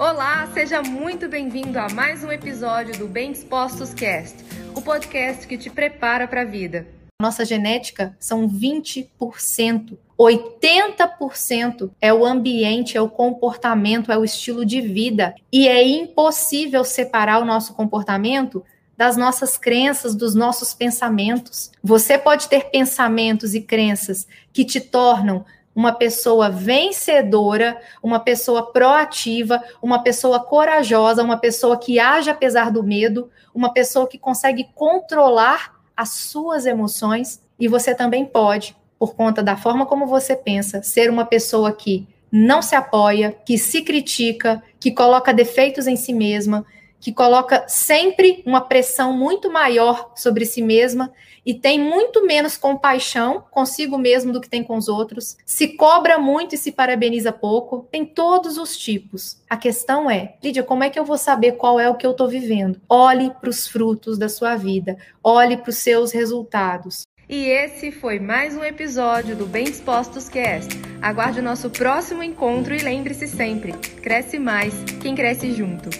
Olá, seja muito bem-vindo a mais um episódio do Bem Dispostos Cast, o podcast que te prepara para a vida. Nossa genética são 20%. 80% é o ambiente, é o comportamento, é o estilo de vida. E é impossível separar o nosso comportamento das nossas crenças, dos nossos pensamentos. Você pode ter pensamentos e crenças que te tornam uma pessoa vencedora, uma pessoa proativa, uma pessoa corajosa, uma pessoa que age apesar do medo, uma pessoa que consegue controlar as suas emoções. E você também pode, por conta da forma como você pensa, ser uma pessoa que não se apoia, que se critica, que coloca defeitos em si mesma, que coloca sempre uma pressão muito maior sobre si mesma e tem muito menos compaixão consigo mesmo do que tem com os outros, se cobra muito e se parabeniza pouco, tem todos os tipos. A questão é, Lídia, como é que eu vou saber qual é o que eu estou vivendo? Olhe para os frutos da sua vida, olhe para os seus resultados. E esse foi mais um episódio do Bem Dispostos Cast. Aguarde o nosso próximo encontro e lembre-se sempre: cresce mais quem cresce junto.